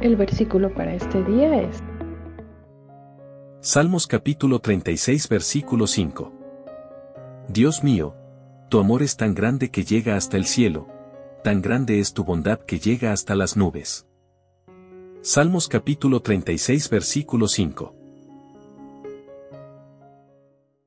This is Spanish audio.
El versículo para este día es Salmos capítulo 36 versículo 5. Dios mío, tu amor es tan grande que llega hasta el cielo, tan grande es tu bondad que llega hasta las nubes. Salmos capítulo 36 versículo 5.